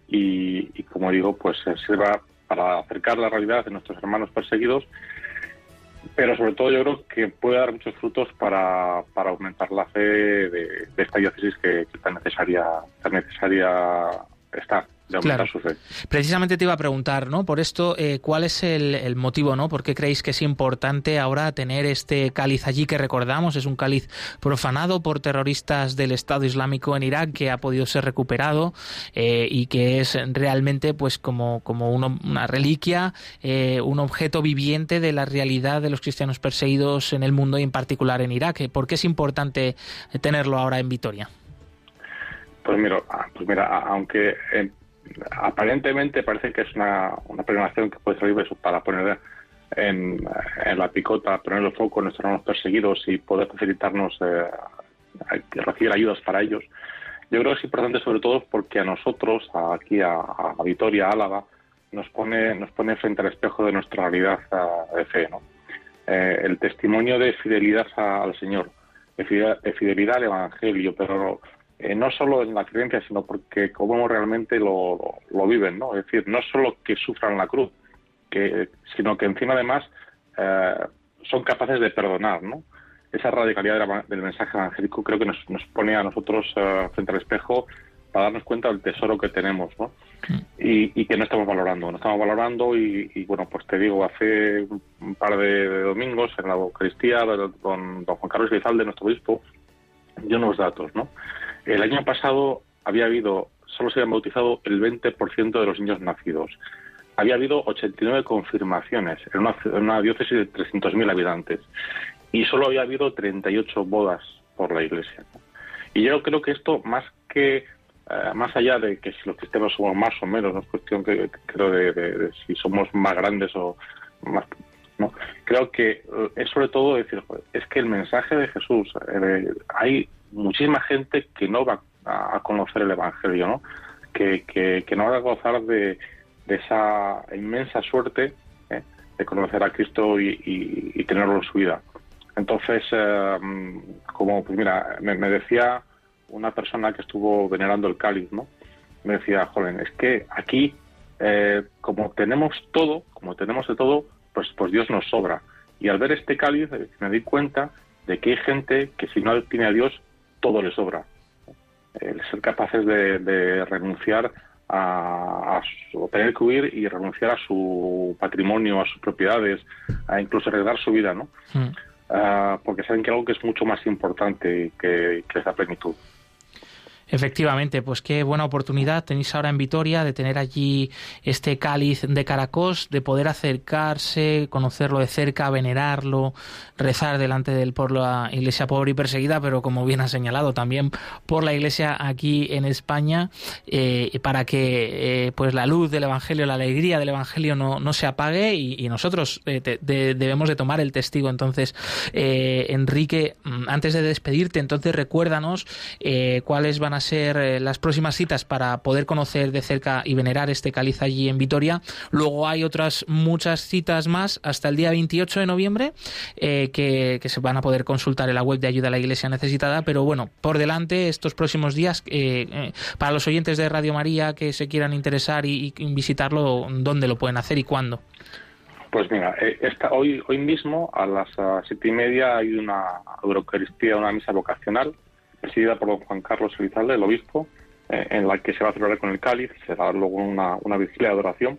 y, y, como digo, pues sirva para acercar la realidad de nuestros hermanos perseguidos, pero sobre todo yo creo que puede dar muchos frutos para, para aumentar la fe de, esta diócesis que, que, tan necesaria, tan necesaria está claro. Precisamente te iba a preguntar, ¿no? Por esto, eh, ¿cuál es el, motivo, ¿no? ¿Por qué creéis que es importante ahora tener este cáliz allí que recordamos? Es un cáliz profanado por terroristas del Estado Islámico en Irak que ha podido ser recuperado eh, y que es realmente, pues, como, como una reliquia, eh, un objeto viviente de la realidad de los cristianos perseguidos en el mundo y en particular en Irak. ¿Por qué es importante tenerlo ahora en Vitoria? Pues mira, ah, pues mira aunque aparentemente parece que es una, una peregrinación que puede servir para poner en, la picota, poner el foco en nuestros perseguidos y poder facilitarnos eh, recibir ayudas para ellos. Yo creo que es importante sobre todo porque a nosotros, aquí a, a Vitoria, Álava, nos pone, nos pone frente al espejo de nuestra realidad eh, de fe. ¿no? Eh, el testimonio de fidelidad al Señor, de fidelidad, de fidelidad al Evangelio, pero eh, no solo en la creencia, sino porque como realmente lo, lo, viven, ¿no? Es decir, no solo que sufran la cruz, que, sino que encima además eh, son capaces de perdonar, ¿no? Esa radicalidad del mensaje evangélico creo que nos, nos pone a nosotros eh, frente al espejo para darnos cuenta del tesoro que tenemos, ¿no? Mm. Y, que no estamos valorando, no estamos valorando y, bueno, pues te digo, hace un par de, domingos en la Eucaristía con don Juan Carlos Lizalde, nuestro obispo, dio unos datos, ¿no? El año pasado había habido, solo se habían bautizado el 20% de los niños nacidos. Había habido 89 confirmaciones en una, en una diócesis de 300.000 habitantes y solo había habido 38 bodas por la iglesia. Y yo creo que esto, más que eh, más allá de que si los cristianos somos más o menos, no es cuestión que, creo de, si somos más grandes o más no creo que eh, es sobre todo decir es que el mensaje de Jesús eh, hay muchísima gente que no va a, conocer el Evangelio, ¿no? Que, que, no va a gozar de, esa inmensa suerte ¿eh? de conocer a Cristo y, tenerlo en su vida. Entonces, em, como, pues mira, me, decía una persona que estuvo venerando el cáliz, ¿no? Me decía, joven, es que aquí, eh, como tenemos todo, como tenemos de todo, pues, pues Dios nos sobra. Y al ver este cáliz eh, me di cuenta de que hay gente que si no tiene a Dios todo le sobra. El ser capaces de, renunciar a, su, tener que huir y renunciar a su patrimonio, a sus propiedades, a incluso arriesgar su vida, ¿no? Hmm. Ah, porque saben que algo que es mucho más importante que, que esa plenitud. Efectivamente, pues qué buena oportunidad tenéis ahora en Vitoria de tener allí este cáliz de Caracos, de poder acercarse, conocerlo de cerca, venerarlo, rezar delante de él por la iglesia pobre y perseguida, pero como bien ha señalado también por la iglesia aquí en España, eh, para que eh, pues la luz del Evangelio, la alegría del Evangelio no, no se apague y, nosotros eh, debemos de tomar el testigo. Entonces, Enrique, mm, antes de despedirte, entonces recuérdanos cuáles van a ser eh, las próximas citas para poder conocer de cerca y venerar este cáliz allí en Vitoria. Luego hay otras muchas citas más hasta el día 28 de noviembre eh, que, se van a poder consultar en la web de Ayuda a la Iglesia Necesitada. Pero bueno, por delante estos próximos días, eh, para los oyentes de Radio María que se quieran interesar y, visitarlo, ¿dónde lo pueden hacer y cuándo? Pues mira, esta, hoy, hoy mismo a las siete y media hay una Eucaristía, una misa vocacional presidida por don Juan Carlos Elizalde, el obispo, eh, en la que se va a celebrar con el cáliz, se será luego una, una vigilia de adoración.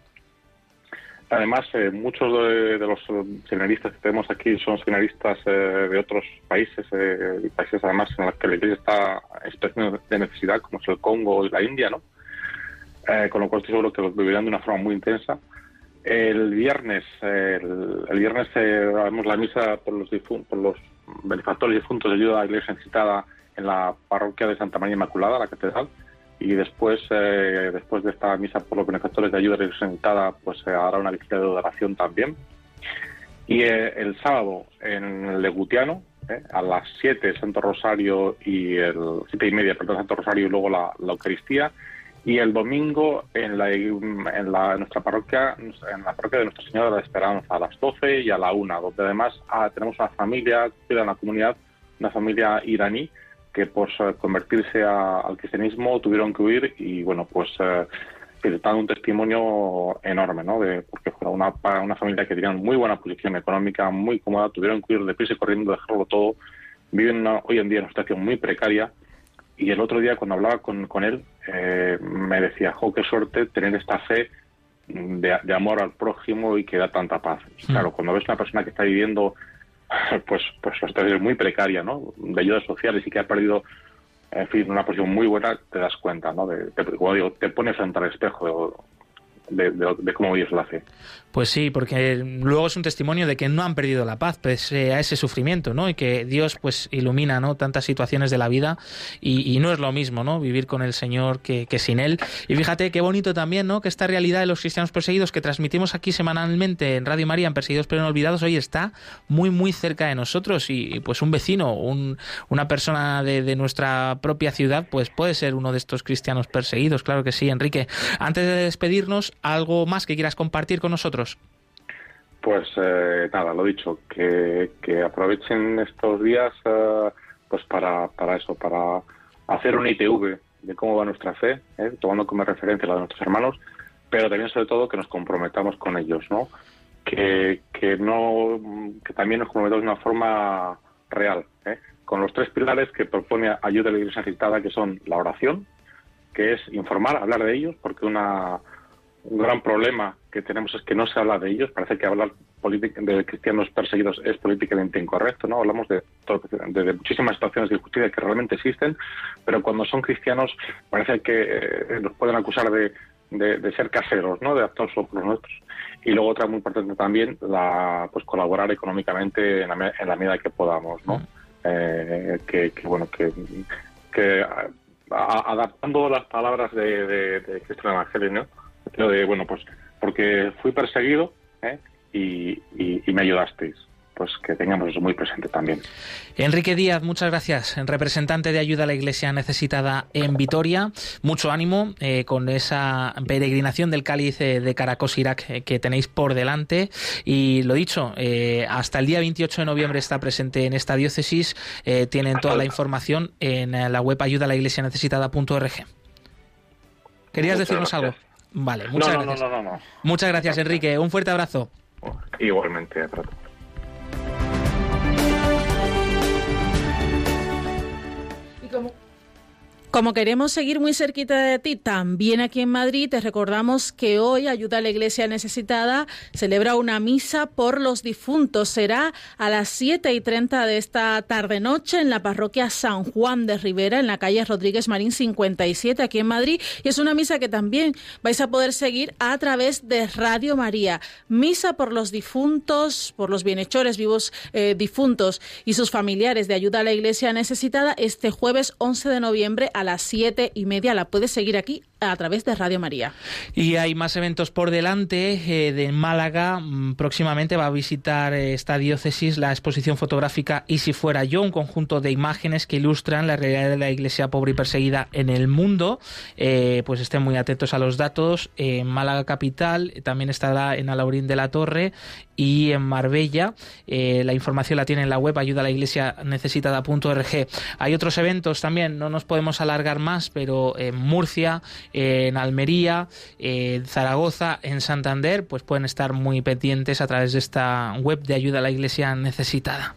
Además, eh, muchos de, los seminaristas que tenemos aquí son seminaristas eh, de otros países, países además en los que la Iglesia está en situación de necesidad, como es el Congo y la India, ¿no? con lo cual estoy seguro que lo vivirán de una forma muy intensa. El viernes, el, viernes haremos la misa por los, por los benefactores difuntos de ayuda a la Iglesia necesitada en la parroquia de Santa María Inmaculada, la catedral, y después eh, después de esta misa por los benefactores de ayuda representada, pues se hará una visita de oración también. Y eh, el sábado en Legutiano, eh, a las 7 Santo Rosario y el siete y media, perdón, Santo Rosario y luego la, Eucaristía. Y el domingo en, la, en, la, nuestra parroquia, en la parroquia de Nuestra Señora de la Esperanza, a las 12 y a la 1, donde además ah, tenemos una familia, en la comunidad, una familia iraní, que por convertirse al cristianismo tuvieron que huir y bueno pues eh, dan un testimonio enorme no de porque fue una, una familia que tenía muy buena posición económica muy cómoda tuvieron que huir deprisa y corriendo dejarlo todo. Viven hoy en día en una situación muy precaria. Y el otro día cuando hablaba con, con él eh, me decía jo qué suerte tener esta fe de, amor al prójimo y que da tanta paz y claro mm. cuando ves una persona que está viviendo pues, pues una situación muy precaria, ¿no? De ayudas sociales y que ha perdido, en fin, una posición muy buena, te das cuenta, ¿no? De, como digo, te pones frente al espejo de, de, cómo vives la fe. Pues sí, porque luego es un testimonio de que no han perdido la paz pese a ese sufrimiento, ¿no? Y que Dios pues ilumina, ¿no? Tantas situaciones de la vida y, no es lo mismo, ¿no? Vivir con el Señor que, sin Él. Y fíjate qué bonito también, ¿no? Que esta realidad de los cristianos perseguidos que transmitimos aquí semanalmente en Radio María, en Perseguidos pero no olvidados, hoy está muy, muy cerca de nosotros y, pues un vecino, un, una persona de, de nuestra propia ciudad, pues puede ser uno de estos cristianos perseguidos, claro que sí, Enrique. Antes de despedirnos, ¿algo más que quieras compartir con nosotros? Pues eh, nada, lo dicho, que, aprovechen estos días eh, pues para, para eso, para hacer un ITV de cómo va nuestra fe, eh, tomando como referencia la de nuestros hermanos, pero también sobre todo que nos comprometamos con ellos, ¿no? Que, que no que también nos comprometamos de una forma real, con los tres pilares que propone Ayuda a la Iglesia Citada, que son la oración, que es informar, hablar de ellos, porque una un gran problema que tenemos es que no se habla de ellos. Parece que hablar de cristianos perseguidos es políticamente incorrecto, ¿no? Hablamos de, de, muchísimas situaciones de injusticia que realmente existen, pero cuando son cristianos parece que eh, nos pueden acusar de, ser caseros, ¿no? De actuar solo por los nuestros. Y luego otra muy importante también, la, pues colaborar económicamente en la, medida que podamos, ¿no? Eh, que, bueno, que, que adaptando las palabras de, de, Cristo Evangelio, ¿no? De, bueno, pues porque fui perseguido ¿eh? y, me ayudasteis pues que tengamos eso muy presente también. Enrique Díaz, muchas gracias, representante de ayuda a la Iglesia necesitada en Vitoria. Mucho ánimo eh, con esa peregrinación del cáliz eh, de Caracos, Irak, que tenéis por delante. Y lo dicho, hasta el día 28 de noviembre está presente en esta diócesis. tienen toda la información en la web ayuda a la iglesia necesitada.org. ¿Querías decirnos algo? Vale, muchas gracias. No, no, no, muchas gracias, Enrique. Un fuerte abrazo. Igualmente, Y como queremos seguir muy cerquita de ti, también aquí en Madrid, te recordamos que hoy Ayuda a la Iglesia Necesitada celebra una misa por los difuntos. Será a las 7 y 30 de esta tarde-noche en la parroquia San Juan de Rivera, en la calle Rodríguez Marín 57, aquí en Madrid. Y es una misa que también vais a poder seguir a través de Radio María. Misa por los difuntos, por los bienhechores vivos eh, difuntos y sus familiares de Ayuda a la Iglesia Necesitada este jueves 11 de noviembre a las siete y media. La puedes seguir aquí a través de Radio María. Y hay más eventos por delante. Eh, de Málaga mm, próximamente va a visitar eh, esta diócesis la exposición fotográfica Y si fuera yo, un conjunto de imágenes que ilustran la realidad de la iglesia pobre y perseguida en el mundo. Eh, pues estén muy atentos a los datos. En Málaga capital también estará en Alaurín de la Torre y en Marbella. la información la tiene en la web ayuda a la iglesia necesitada.org. Hay otros eventos también, no nos podemos alargar más, pero en Murcia, en Almería, en Zaragoza, en Santander, pues pueden estar muy pendientes a través de esta web de ayuda a la iglesia necesitada.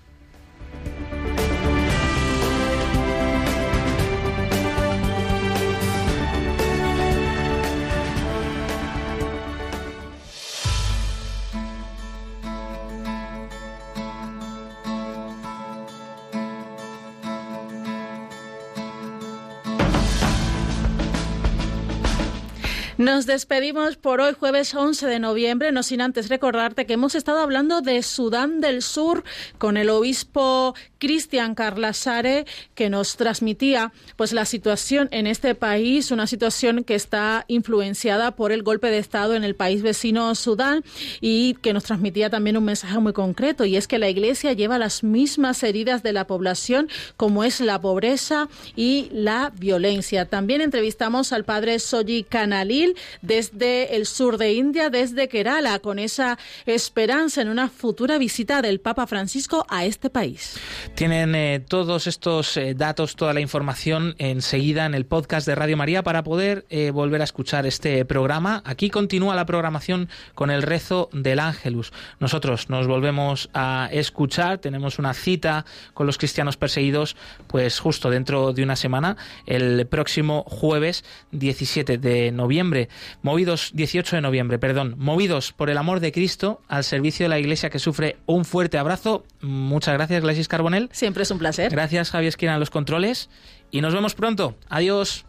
Nos despedimos por hoy, jueves 11 de noviembre, no sin antes recordarte que hemos estado hablando de Sudán del Sur con el obispo Cristian Carlasare, que nos transmitía pues la situación en este país, una situación que está influenciada por el golpe de Estado en el país vecino Sudán y que nos transmitía también un mensaje muy concreto y es que la Iglesia lleva las mismas heridas de la población como es la pobreza y la violencia. También entrevistamos al padre Soji Desde el sur de India, desde Kerala, con esa esperanza en una futura visita del Papa Francisco a este país. Tienen eh, todos estos eh, datos, toda la información enseguida en el podcast de Radio María para poder eh, volver a escuchar este programa. Aquí continúa la programación con el rezo del Ángelus. Nosotros nos volvemos a escuchar, tenemos una cita con los cristianos perseguidos, pues justo dentro de una semana, el próximo jueves 17 de noviembre movidos 18 de noviembre, perdón, movidos por el amor de Cristo al servicio de la Iglesia que sufre un fuerte abrazo. Muchas gracias, Glasis Carbonel. Siempre es un placer. Gracias, Javier Esquina, en los controles. Y nos vemos pronto. Adiós.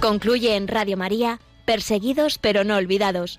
Concluye en Radio María, Perseguidos pero no olvidados